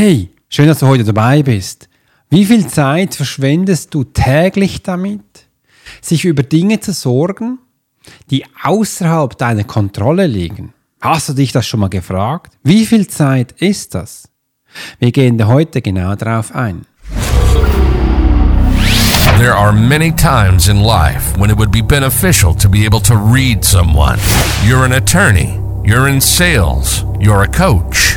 Hey, schön, dass du heute dabei bist. Wie viel Zeit verschwendest du täglich damit, sich über Dinge zu sorgen, die außerhalb deiner Kontrolle liegen? Hast du dich das schon mal gefragt? Wie viel Zeit ist das? Wir gehen heute genau darauf ein. There are many times in life when it would be beneficial to be able to read someone. You're an attorney, you're in sales, you're a coach.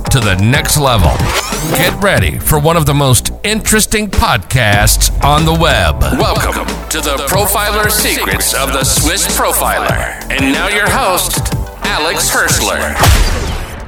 to the next level. Get ready for one of the most interesting podcasts on the web. Welcome to the Profiler Secrets of the Swiss Profiler. And now your host, Alex Hirschler.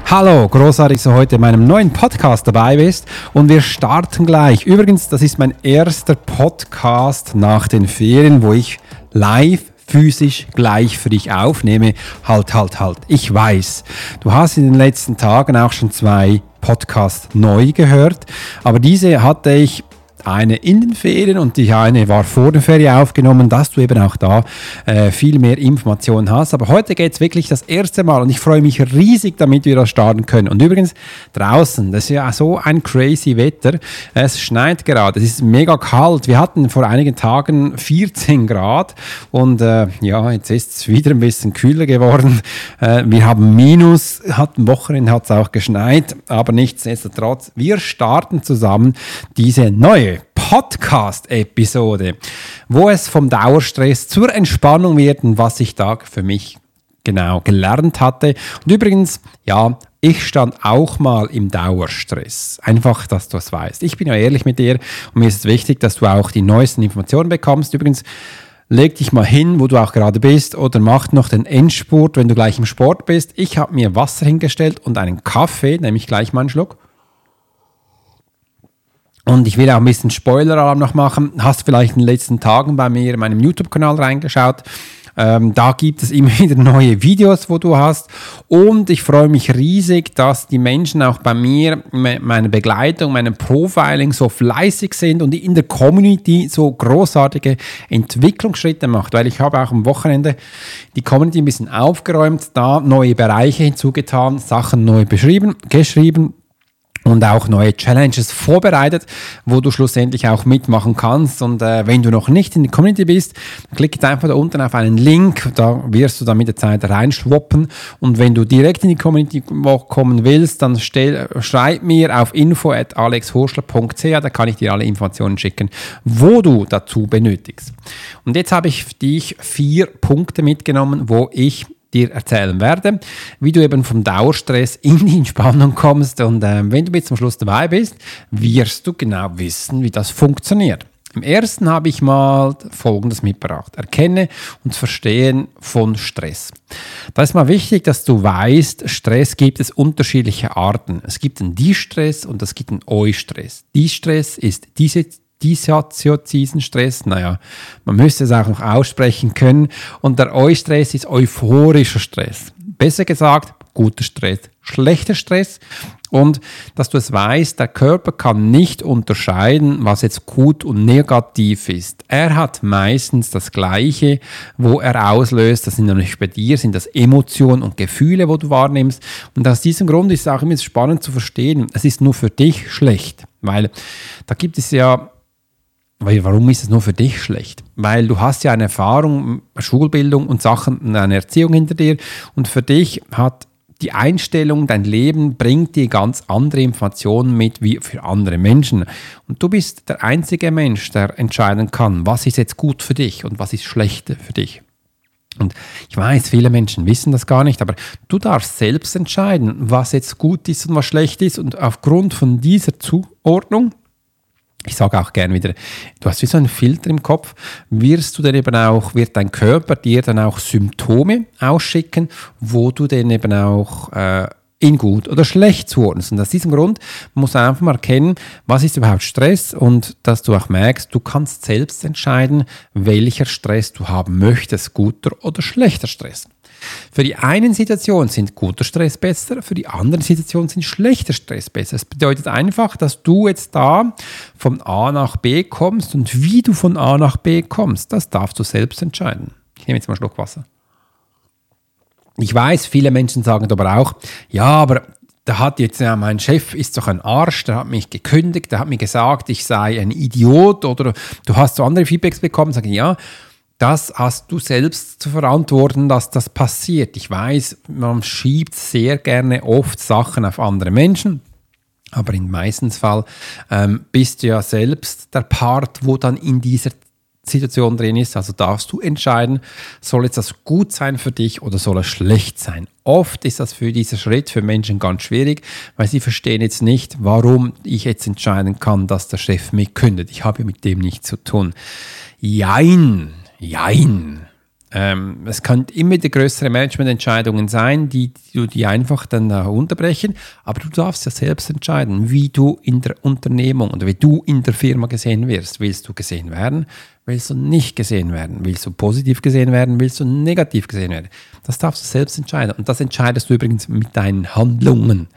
Hallo, großartig, dass du heute in meinem neuen Podcast dabei bist und wir starten gleich. Übrigens, das ist mein erster Podcast nach den Ferien, wo ich live physisch gleich für dich aufnehme. Halt, halt, halt. Ich weiß, du hast in den letzten Tagen auch schon zwei Podcasts neu gehört, aber diese hatte ich eine in den Ferien und die eine war vor der Ferie aufgenommen, dass du eben auch da äh, viel mehr Informationen hast. Aber heute geht es wirklich das erste Mal und ich freue mich riesig, damit wir das starten können. Und übrigens draußen, das ist ja so ein crazy Wetter. Es schneit gerade, es ist mega kalt. Wir hatten vor einigen Tagen 14 Grad und äh, ja, jetzt ist es wieder ein bisschen kühler geworden. Äh, wir haben Minus, hatten Wochenende hat es auch geschneit, aber nichtsdestotrotz, wir starten zusammen diese neue Podcast-Episode, wo es vom Dauerstress zur Entspannung wird und was ich da für mich genau gelernt hatte. Und übrigens, ja, ich stand auch mal im Dauerstress. Einfach, dass du es weißt. Ich bin ja ehrlich mit dir und mir ist es wichtig, dass du auch die neuesten Informationen bekommst. Übrigens, leg dich mal hin, wo du auch gerade bist oder mach noch den Endspurt, wenn du gleich im Sport bist. Ich habe mir Wasser hingestellt und einen Kaffee, nämlich gleich mal einen Schluck. Und ich will auch ein bisschen Spoiler-Alarm noch machen. Hast vielleicht in den letzten Tagen bei mir in meinem YouTube-Kanal reingeschaut. Ähm, da gibt es immer wieder neue Videos, wo du hast. Und ich freue mich riesig, dass die Menschen auch bei mir, meine Begleitung, meinem Profiling so fleißig sind und in der Community so großartige Entwicklungsschritte macht. Weil ich habe auch am Wochenende die Community ein bisschen aufgeräumt, da neue Bereiche hinzugetan, Sachen neu beschrieben, geschrieben und auch neue Challenges vorbereitet, wo du schlussendlich auch mitmachen kannst. Und äh, wenn du noch nicht in der Community bist, klick jetzt einfach da unten auf einen Link, da wirst du dann mit der Zeit reinschwoppen. Und wenn du direkt in die Community kommen willst, dann stell, schreib mir auf info.alexhorschler.ch, da kann ich dir alle Informationen schicken, wo du dazu benötigst. Und jetzt habe ich dich vier Punkte mitgenommen, wo ich dir erzählen werde, wie du eben vom Dauerstress in die Entspannung kommst. Und äh, wenn du bis zum Schluss dabei bist, wirst du genau wissen, wie das funktioniert. Im ersten habe ich mal Folgendes mitgebracht. Erkenne und Verstehen von Stress. Da ist mal wichtig, dass du weißt, Stress gibt es unterschiedliche Arten. Es gibt einen Die-Stress und es gibt einen Eu-Stress. Die-Stress ist diese dissoziativen Stress, naja, man müsste es auch noch aussprechen können. Und der Eustress ist euphorischer Stress. Besser gesagt, guter Stress, schlechter Stress. Und dass du es weißt, der Körper kann nicht unterscheiden, was jetzt gut und negativ ist. Er hat meistens das Gleiche, wo er auslöst. Das sind nämlich bei dir, sind das Emotionen und Gefühle, wo du wahrnimmst. Und aus diesem Grund ist es auch immer spannend zu verstehen, es ist nur für dich schlecht. Weil da gibt es ja weil warum ist es nur für dich schlecht? Weil du hast ja eine Erfahrung, Schulbildung und Sachen, eine Erziehung hinter dir und für dich hat die Einstellung, dein Leben bringt dir ganz andere Informationen mit wie für andere Menschen. Und du bist der einzige Mensch, der entscheiden kann, was ist jetzt gut für dich und was ist schlecht für dich. Und ich weiß, viele Menschen wissen das gar nicht, aber du darfst selbst entscheiden, was jetzt gut ist und was schlecht ist. Und aufgrund von dieser Zuordnung ich sage auch gern wieder, du hast wie so einen Filter im Kopf, wirst du dann eben auch, wird dein Körper dir dann auch Symptome ausschicken, wo du dann eben auch äh, in gut oder schlecht zuordnen. Und aus diesem Grund musst du einfach mal erkennen, was ist überhaupt Stress und dass du auch merkst, du kannst selbst entscheiden, welcher Stress du haben möchtest, guter oder schlechter Stress. Für die einen Situationen sind guter Stress besser, für die anderen Situationen sind schlechter Stress besser. Das bedeutet einfach, dass du jetzt da von A nach B kommst und wie du von A nach B kommst, das darfst du selbst entscheiden. Ich nehme jetzt mal einen Schluck Wasser. Ich weiß, viele Menschen sagen aber auch, ja, aber da hat jetzt ja, mein Chef ist doch ein Arsch, der hat mich gekündigt, der hat mir gesagt, ich sei ein Idiot oder du hast so andere Feedbacks bekommen, sage ich, ja, das hast du selbst zu verantworten, dass das passiert. Ich weiß, man schiebt sehr gerne oft Sachen auf andere Menschen, aber im meisten Fall ähm, bist du ja selbst der Part, wo dann in dieser Situation drin ist. Also darfst du entscheiden, soll jetzt das gut sein für dich oder soll es schlecht sein. Oft ist das für diesen Schritt für Menschen ganz schwierig, weil sie verstehen jetzt nicht, warum ich jetzt entscheiden kann, dass der Chef mich kündet. Ich habe mit dem nichts zu tun. Jein, jein. Ähm, es kann immer die größere Managemententscheidungen sein, die, die die einfach dann da unterbrechen, aber du darfst ja selbst entscheiden, wie du in der Unternehmung oder wie du in der Firma gesehen wirst. Willst du gesehen werden? Willst du nicht gesehen werden? Willst du positiv gesehen werden? Willst du negativ gesehen werden? Das darfst du selbst entscheiden. Und das entscheidest du übrigens mit deinen Handlungen,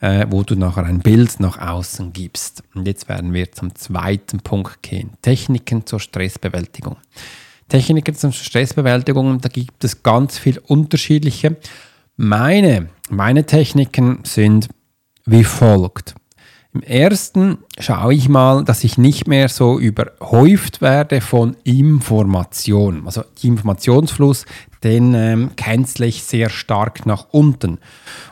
äh, wo du nachher ein Bild nach außen gibst. Und jetzt werden wir zum zweiten Punkt gehen. Techniken zur Stressbewältigung. Techniken zur Stressbewältigung, da gibt es ganz viele unterschiedliche. Meine, meine Techniken sind wie folgt. Im ersten schaue ich mal, dass ich nicht mehr so überhäuft werde von Informationen. Also Informationsfluss, den ähm, cancel ich sehr stark nach unten.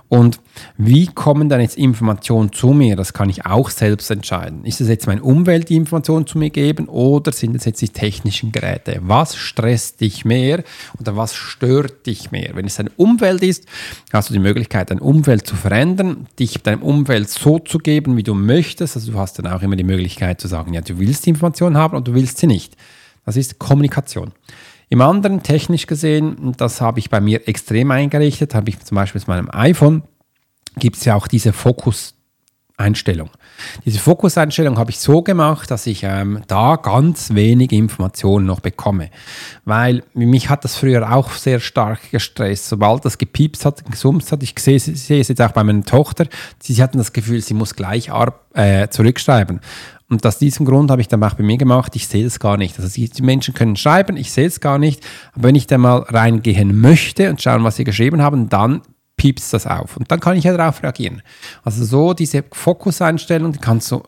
Und wie kommen dann jetzt Informationen zu mir? Das kann ich auch selbst entscheiden. Ist es jetzt meine Umwelt, die Informationen zu mir geben oder sind es jetzt die technischen Geräte? Was stresst dich mehr oder was stört dich mehr? Wenn es eine Umwelt ist, hast du die Möglichkeit, deine Umwelt zu verändern, dich deinem Umwelt so zu geben, wie du möchtest. Also du hast dann auch immer die Möglichkeit zu sagen, ja, du willst die Information haben und du willst sie nicht. Das ist Kommunikation. Im anderen, technisch gesehen, das habe ich bei mir extrem eingerichtet, habe ich zum Beispiel mit meinem iPhone, gibt es ja auch diese Fokus- Einstellung. Diese Fokuseinstellung habe ich so gemacht, dass ich ähm, da ganz wenig Informationen noch bekomme. Weil mich hat das früher auch sehr stark gestresst. Sobald das gepiepst hat, gesummt hat, ich sehe, sehe es jetzt auch bei meiner Tochter, sie hatten das Gefühl, sie muss gleich äh, zurückschreiben. Und aus diesem Grund habe ich dann auch bei mir gemacht, ich sehe es gar nicht. Also die Menschen können schreiben, ich sehe es gar nicht. Aber wenn ich da mal reingehen möchte und schauen, was sie geschrieben haben, dann piepst das auf. Und dann kann ich ja darauf reagieren. Also so diese Fokuseinstellung, die kannst du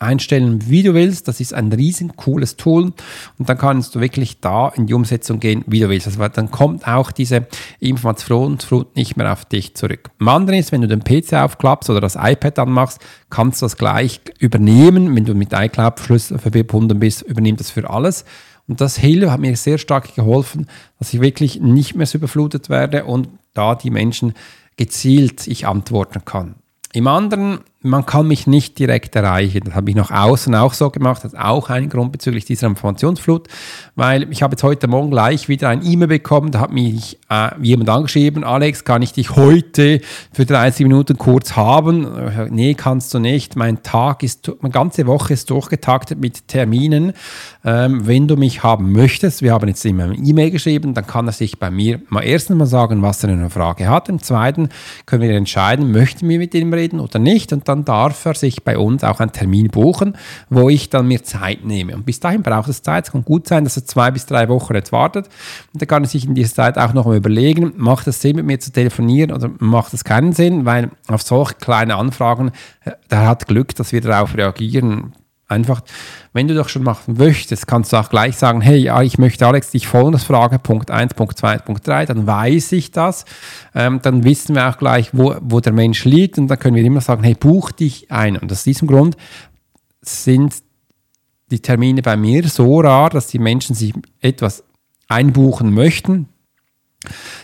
einstellen, wie du willst. Das ist ein riesen cooles Tool. Und dann kannst du wirklich da in die Umsetzung gehen, wie du willst. Also dann kommt auch diese Informationsflut nicht mehr auf dich zurück. Am anderen ist, wenn du den PC aufklappst oder das iPad anmachst, kannst du das gleich übernehmen. Wenn du mit iCloud verbunden bist, übernimmt das für alles. Und das Hilfe hat mir sehr stark geholfen, dass ich wirklich nicht mehr so überflutet werde und da die Menschen gezielt ich antworten kann. Im anderen, man kann mich nicht direkt erreichen. Das habe ich nach außen auch so gemacht. Das ist auch ein Grund bezüglich dieser Informationsflut, weil ich habe jetzt heute Morgen gleich wieder ein E-Mail bekommen. Da hat mich äh, jemand angeschrieben, Alex, kann ich dich heute für 30 Minuten kurz haben? Nee, kannst du nicht. Mein Tag ist, meine ganze Woche ist durchgetaktet mit Terminen. Ähm, wenn du mich haben möchtest, wir haben jetzt immer eine E-Mail geschrieben, dann kann er sich bei mir mal erstens mal sagen, was er eine Frage hat. Im zweiten können wir entscheiden, möchten wir mit ihm reden oder nicht. Und dann darf er sich bei uns auch einen Termin buchen, wo ich dann mir Zeit nehme. Und bis dahin braucht es Zeit. Es kann gut sein, dass er zwei bis drei Wochen jetzt wartet. Und dann kann er sich in dieser Zeit auch noch überlegen, macht es Sinn, mit mir zu telefonieren oder macht es keinen Sinn, weil auf solche kleine Anfragen, äh, der hat Glück, dass wir darauf reagieren Einfach, wenn du doch schon machen möchtest, kannst du auch gleich sagen, hey, ich möchte Alex dich folgendes fragen, Punkt 1, Punkt 2, Punkt 3, dann weiß ich das. Ähm, dann wissen wir auch gleich, wo, wo der Mensch liegt und dann können wir immer sagen, hey, buch dich ein. Und aus diesem Grund sind die Termine bei mir so rar, dass die Menschen sich etwas einbuchen möchten,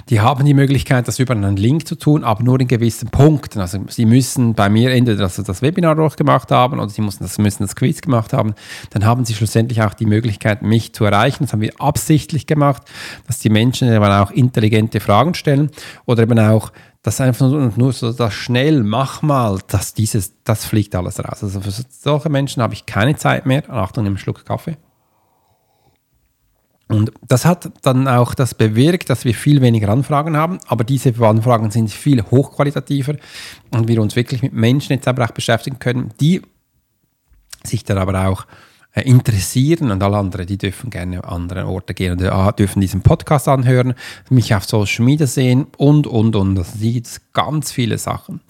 Die haben die Möglichkeit, das über einen Link zu tun, aber nur in gewissen Punkten. Also sie müssen bei mir entweder das, das Webinar durchgemacht haben oder sie müssen das, müssen das Quiz gemacht haben. Dann haben sie schlussendlich auch die Möglichkeit, mich zu erreichen. Das haben wir absichtlich gemacht, dass die Menschen eben auch intelligente Fragen stellen oder eben auch das einfach nur, nur so das schnell, mach mal, dass dieses, das fliegt alles raus. Also für solche Menschen habe ich keine Zeit mehr. Achtung, einen Schluck Kaffee. Und das hat dann auch das bewirkt, dass wir viel weniger Anfragen haben, aber diese Anfragen sind viel hochqualitativer. Und wir uns wirklich mit Menschen jetzt aber auch beschäftigen können, die sich dann aber auch interessieren und alle anderen, die dürfen gerne an andere Orte gehen und äh, dürfen diesen Podcast anhören, mich auf Social Media sehen und, und, und. Das sind ganz viele Sachen,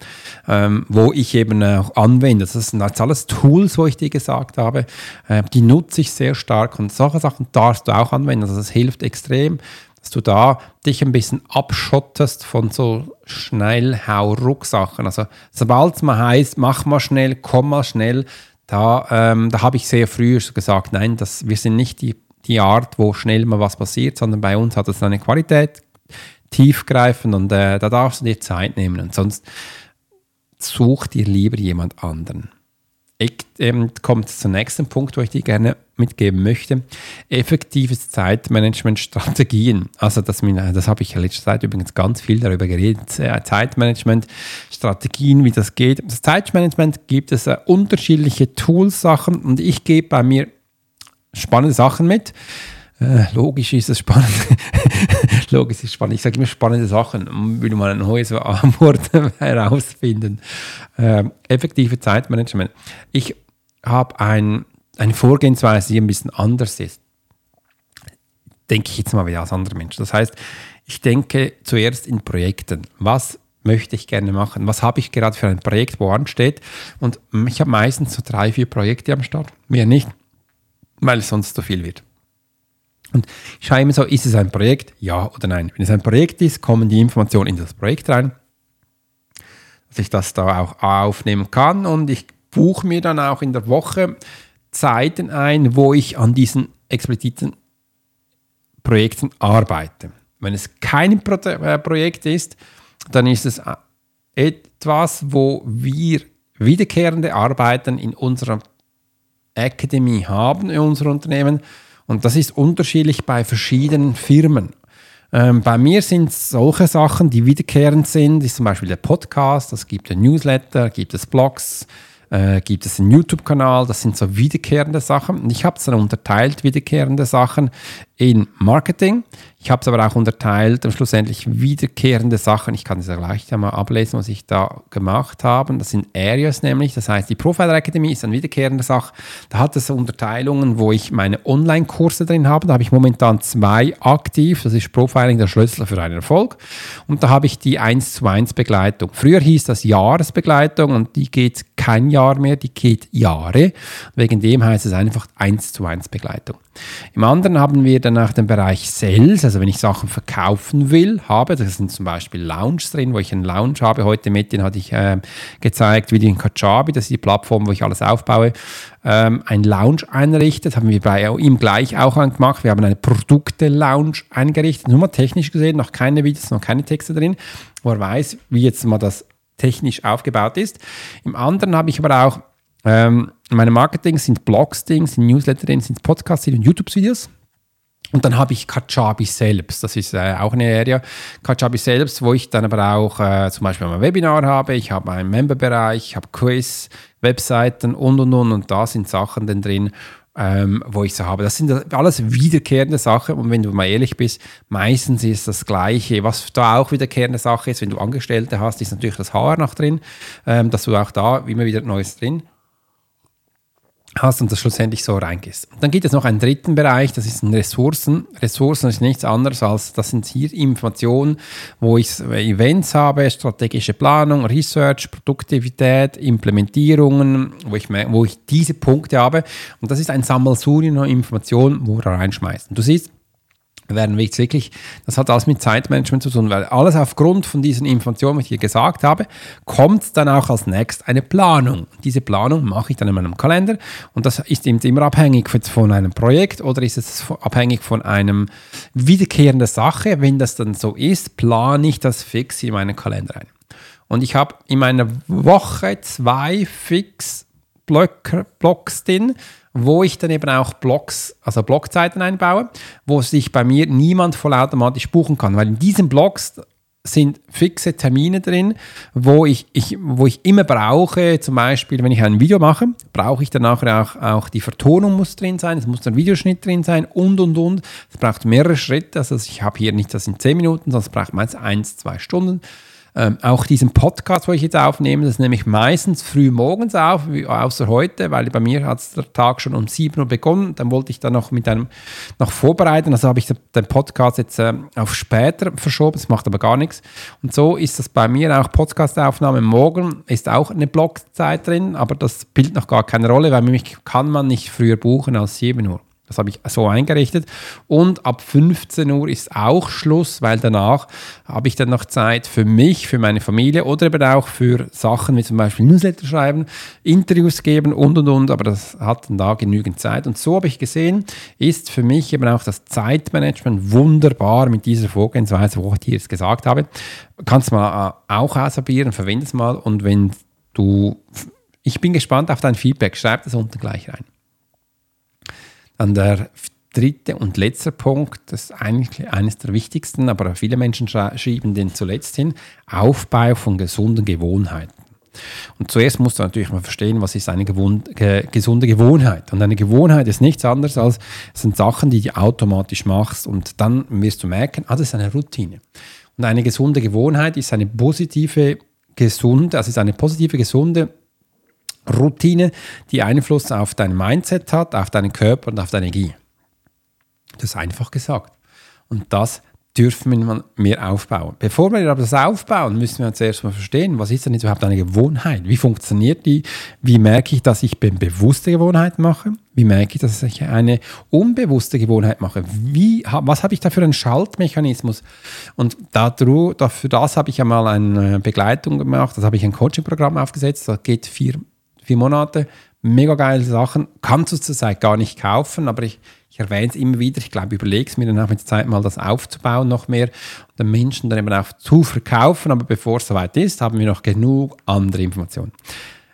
ähm, wo ich eben auch anwende. Das sind jetzt alles Tools, wo ich dir gesagt habe, äh, die nutze ich sehr stark und solche Sachen darfst du auch anwenden. Also das hilft extrem, dass du da dich ein bisschen abschottest von so Schnellhau-Rucksachen. Also sobald es mal heißt, mach mal schnell, komm mal schnell, da, ähm, da habe ich sehr früh gesagt, nein, das, wir sind nicht die, die Art, wo schnell mal was passiert, sondern bei uns hat es eine Qualität, tiefgreifend und äh, da darfst du dir Zeit nehmen und sonst such dir lieber jemand anderen. Ähm, kommt zum nächsten Punkt, wo ich dir gerne mitgeben möchte. Effektives Zeitmanagement-Strategien. Also das, das habe ich in letzter Zeit übrigens ganz viel darüber geredet. Äh, Zeitmanagement-Strategien, wie das geht. Das Zeitmanagement gibt es äh, unterschiedliche Tools, Sachen und ich gebe bei mir spannende Sachen mit. Äh, logisch ist es spannend. logisch ist es spannend. Ich sage immer spannende Sachen, will man ein neues Wort herausfinden. Äh, effektive Zeitmanagement. Ich habe ein, eine Vorgehensweise, die ein bisschen anders ist. Denke ich jetzt mal wieder als anderer Mensch. Das heißt, ich denke zuerst in Projekten. Was möchte ich gerne machen? Was habe ich gerade für ein Projekt, wo ansteht? Und ich habe meistens so drei, vier Projekte am Start. Mehr nicht, weil es sonst zu viel wird. Und ich schaue immer so, ist es ein Projekt? Ja oder nein. Wenn es ein Projekt ist, kommen die Informationen in das Projekt rein, dass ich das da auch aufnehmen kann und ich buche mir dann auch in der Woche Zeiten ein, wo ich an diesen expliziten Projekten arbeite. Wenn es kein Pro äh, Projekt ist, dann ist es äh, etwas, wo wir wiederkehrende Arbeiten in unserer Academy haben, in unserem Unternehmen, und das ist unterschiedlich bei verschiedenen Firmen. Ähm, bei mir sind solche Sachen, die wiederkehrend sind, ist zum Beispiel der Podcast, es gibt ein Newsletter, gibt es Blogs, äh, gibt es einen YouTube-Kanal, das sind so wiederkehrende Sachen. Und ich habe es dann unterteilt, wiederkehrende Sachen in Marketing. Ich habe es aber auch unterteilt, schlussendlich wiederkehrende Sachen. Ich kann es ja gleich einmal ablesen, was ich da gemacht habe. Das sind Areas nämlich. Das heißt, die Profiler Academy ist eine wiederkehrende Sache. Da hat es Unterteilungen, wo ich meine Online-Kurse drin habe. Da habe ich momentan zwei aktiv. Das ist Profiling der Schlüssel für einen Erfolg. Und da habe ich die 1 zu 1 Begleitung. Früher hieß das Jahresbegleitung und die geht kein Jahr mehr, die geht Jahre. Wegen dem heißt es einfach 1 zu 1 Begleitung. Im anderen haben wir danach den Bereich Sales, also wenn ich Sachen verkaufen will, habe, das sind zum Beispiel Lounges drin, wo ich einen Lounge habe. Heute mit den hatte ich äh, gezeigt, wie die in Kajabi, das ist die Plattform, wo ich alles aufbaue, ähm, ein Lounge einrichtet. Haben wir bei ihm gleich auch gemacht. Wir haben eine Produkte-Lounge eingerichtet. Nur mal technisch gesehen, noch keine Videos, noch keine Texte drin, wo er weiß, wie jetzt mal das technisch aufgebaut ist. Im anderen habe ich aber auch ähm, meine Marketing sind Blogs, sind Newsletter, sind Podcasts, sind YouTube-Videos. Und dann habe ich Kajabi selbst, das ist äh, auch eine Area, Kajabi selbst, wo ich dann aber auch äh, zum Beispiel ein Webinar habe, ich habe einen Memberbereich, ich habe Quiz, Webseiten und und und und da sind Sachen dann drin, ähm, wo ich so habe. Das sind alles wiederkehrende Sachen und wenn du mal ehrlich bist, meistens ist das Gleiche. Was da auch wiederkehrende Sache ist, wenn du Angestellte hast, ist natürlich das HR noch drin, ähm, dass du auch da immer wieder Neues drin hast und das schlussendlich so reingehst. Dann gibt es noch einen dritten Bereich, das ist Ressourcen. Ressourcen ist nichts anderes als, das sind hier Informationen, wo ich Events habe, strategische Planung, Research, Produktivität, Implementierungen, wo ich, wo ich diese Punkte habe. Und das ist ein Sammelsurium an Informationen, wo du reinschmeißt. Und du siehst, werden wir jetzt wirklich, das hat alles mit Zeitmanagement zu tun, weil alles aufgrund von diesen Informationen, die ich hier gesagt habe, kommt dann auch als nächstes eine Planung. Diese Planung mache ich dann in meinem Kalender und das ist eben immer abhängig von einem Projekt oder ist es abhängig von einem wiederkehrenden Sache. Wenn das dann so ist, plane ich das fix in meinen Kalender ein. Und ich habe in meiner Woche zwei fix Blocks drin, wo ich dann eben auch Blogs, also Blogzeiten einbaue, wo sich bei mir niemand vollautomatisch buchen kann. Weil in diesen Blogs sind fixe Termine drin, wo ich, ich, wo ich immer brauche, zum Beispiel, wenn ich ein Video mache, brauche ich dann nachher auch, auch die Vertonung muss drin sein, es muss ein Videoschnitt drin sein und, und, und. Es braucht mehrere Schritte, also ich habe hier nicht das in 10 Minuten, sondern es braucht meistens 1, 2 Stunden. Ähm, auch diesen Podcast, wo ich jetzt aufnehme, das nehme ich meistens früh morgens auf, außer heute, weil bei mir hat der Tag schon um 7 Uhr begonnen. Dann wollte ich dann noch mit einem noch vorbereiten. Also habe ich den Podcast jetzt äh, auf später verschoben. Das macht aber gar nichts. Und so ist das bei mir auch Podcastaufnahme. Morgen ist auch eine Blockzeit drin, aber das spielt noch gar keine Rolle, weil mich kann man nicht früher buchen als 7 Uhr. Das habe ich so eingerichtet. Und ab 15 Uhr ist auch Schluss, weil danach habe ich dann noch Zeit für mich, für meine Familie oder eben auch für Sachen wie zum Beispiel Newsletter schreiben, Interviews geben und und und. Aber das hat dann da genügend Zeit. Und so habe ich gesehen, ist für mich eben auch das Zeitmanagement wunderbar mit dieser Vorgehensweise, wo ich dir jetzt gesagt habe. Kannst mal äh, auch ausprobieren, verwende es mal. Und wenn du, ich bin gespannt auf dein Feedback, schreib das unten gleich rein. Dann der dritte und letzte Punkt, das ist eigentlich eines der wichtigsten, aber viele Menschen schieben den zuletzt hin, Aufbau von gesunden Gewohnheiten. Und zuerst musst du natürlich mal verstehen, was ist eine gewohn ge gesunde Gewohnheit. Und eine Gewohnheit ist nichts anderes als, es sind Sachen, die du automatisch machst und dann wirst du merken, ah, das ist eine Routine. Und eine gesunde Gewohnheit ist eine positive, gesunde, also ist eine positive, gesunde Routine, die Einfluss auf dein Mindset hat, auf deinen Körper und auf deine Energie. Das ist einfach gesagt. Und das dürfen wir mehr aufbauen. Bevor wir aber das aufbauen, müssen wir zuerst mal verstehen, was ist denn überhaupt eine Gewohnheit? Wie funktioniert die? Wie merke ich, dass ich eine bewusste Gewohnheit mache? Wie merke ich, dass ich eine unbewusste Gewohnheit mache? Wie, was habe ich da für einen Schaltmechanismus? Und dafür, dafür das habe ich einmal eine Begleitung gemacht, das habe ich ein Coaching-Programm aufgesetzt, das geht vier vier Monate. Mega geile Sachen. Kannst du zurzeit gar nicht kaufen, aber ich, ich erwähne es immer wieder. Ich glaube, überlege es mir dann auch mit der Zeit mal, das aufzubauen noch mehr und den Menschen dann eben auch zu verkaufen. Aber bevor es soweit ist, haben wir noch genug andere Informationen.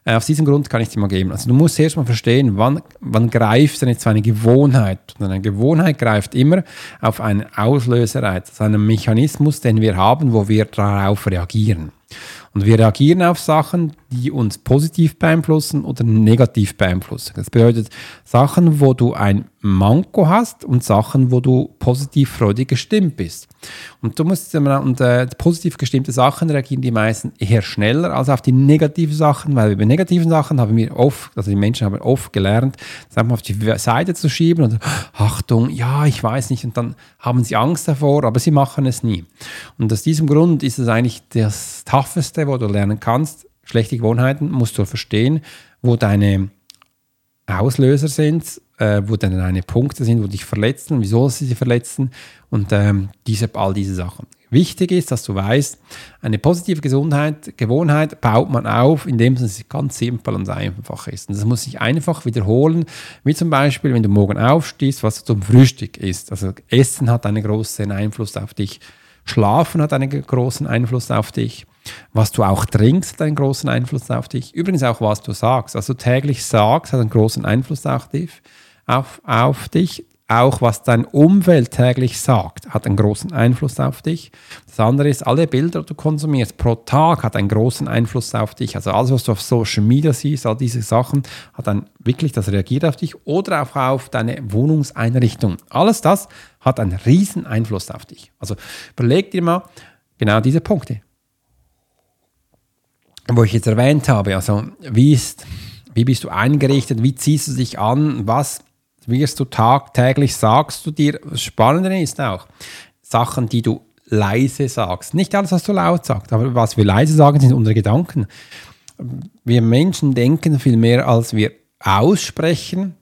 Äh, aus diesem Grund kann ich dir mal geben. Also du musst erst mal verstehen, wann, wann greift denn jetzt eine Gewohnheit? Und eine Gewohnheit greift immer auf einen Auslöser ein. Das ist ein Mechanismus, den wir haben, wo wir darauf reagieren. Und wir reagieren auf Sachen, die uns positiv beeinflussen oder negativ beeinflussen. Das bedeutet Sachen, wo du ein Manko hast und Sachen, wo du positiv freudig gestimmt bist. Und du musst und äh, positiv gestimmte Sachen reagieren die meisten eher schneller als auf die negativen Sachen, weil über negativen Sachen haben wir oft, also die Menschen haben oft gelernt, das einfach auf die Seite zu schieben und Achtung, ja, ich weiß nicht, und dann haben sie Angst davor, aber sie machen es nie. Und aus diesem Grund ist es eigentlich das Tougheste, wo du lernen kannst, schlechte Gewohnheiten musst du verstehen, wo deine Auslöser sind, äh, wo dann deine Punkte sind, wo dich verletzen, wieso sie sie verletzen und ähm, diese, all diese Sachen. Wichtig ist, dass du weißt, eine positive Gesundheit, Gewohnheit baut man auf, indem es ganz simpel und einfach ist. Und das muss sich einfach wiederholen, wie zum Beispiel, wenn du morgen aufstehst, was du zum Frühstück isst. Also Essen hat einen großen Einfluss auf dich. Schlafen hat einen großen Einfluss auf dich. Was du auch trinkst, hat einen großen Einfluss auf dich. Übrigens auch, was du sagst. Also täglich sagst, hat einen großen Einfluss auf dich. Auf, auf dich. Auch was dein Umfeld täglich sagt, hat einen großen Einfluss auf dich. Das andere ist, alle Bilder, die du konsumierst pro Tag, hat einen großen Einfluss auf dich. Also alles, was du auf Social Media siehst, all diese Sachen, hat dann wirklich, das reagiert auf dich oder auch auf deine Wohnungseinrichtung. Alles das hat einen riesen Einfluss auf dich. Also überleg dir mal genau diese Punkte wo ich jetzt erwähnt habe, also wie, ist, wie bist du eingerichtet, wie ziehst du dich an, was wirst du tagtäglich, sagst du dir, das Spannende ist auch, Sachen, die du leise sagst. Nicht alles, was du laut sagst, aber was wir leise sagen, sind unsere Gedanken. Wir Menschen denken viel mehr, als wir aussprechen.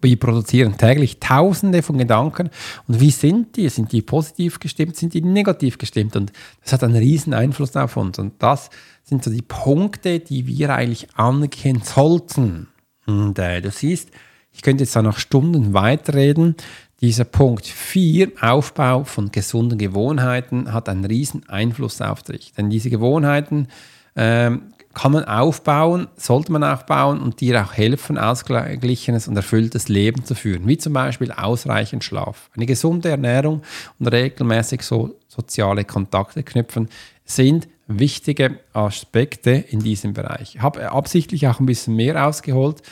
Wir produzieren täglich Tausende von Gedanken. Und wie sind die? Sind die positiv gestimmt? Sind die negativ gestimmt? Und das hat einen riesen Einfluss auf uns. Und das sind so die Punkte, die wir eigentlich angehen sollten. Und äh, du siehst, ich könnte jetzt da noch Stunden weiterreden. Dieser Punkt 4, Aufbau von gesunden Gewohnheiten, hat einen riesen Einfluss auf dich. Denn diese Gewohnheiten ähm, kann man aufbauen, sollte man aufbauen und dir auch helfen, ausgeglichenes und erfülltes Leben zu führen, wie zum Beispiel ausreichend Schlaf. Eine gesunde Ernährung und regelmäßig so soziale Kontakte knüpfen sind wichtige Aspekte in diesem Bereich. Ich habe absichtlich auch ein bisschen mehr ausgeholt,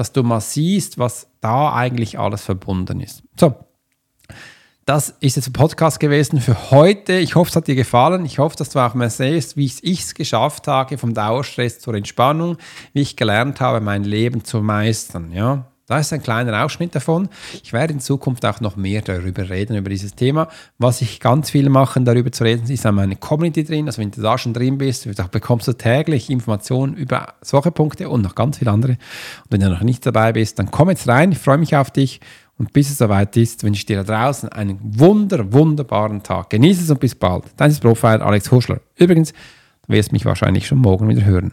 dass du mal siehst, was da eigentlich alles verbunden ist. So, das ist jetzt ein Podcast gewesen für heute. Ich hoffe, es hat dir gefallen. Ich hoffe, dass du auch mal siehst, wie ich es geschafft habe, vom Dauerstress zur Entspannung, wie ich gelernt habe, mein Leben zu meistern. Ja, da ist ein kleiner Ausschnitt davon. Ich werde in Zukunft auch noch mehr darüber reden, über dieses Thema. Was ich ganz viel mache, darüber zu reden, ist an meine Community drin. Also wenn du da schon drin bist, bekommst du täglich Informationen über solche Punkte und noch ganz viele andere. Und wenn du noch nicht dabei bist, dann komm jetzt rein. Ich freue mich auf dich und bis es soweit ist, wünsche ich dir da draußen einen wunder, wunderbaren Tag. Genieße es und bis bald. Dein Profil Alex Huschler. Übrigens, du wirst mich wahrscheinlich schon morgen wieder hören.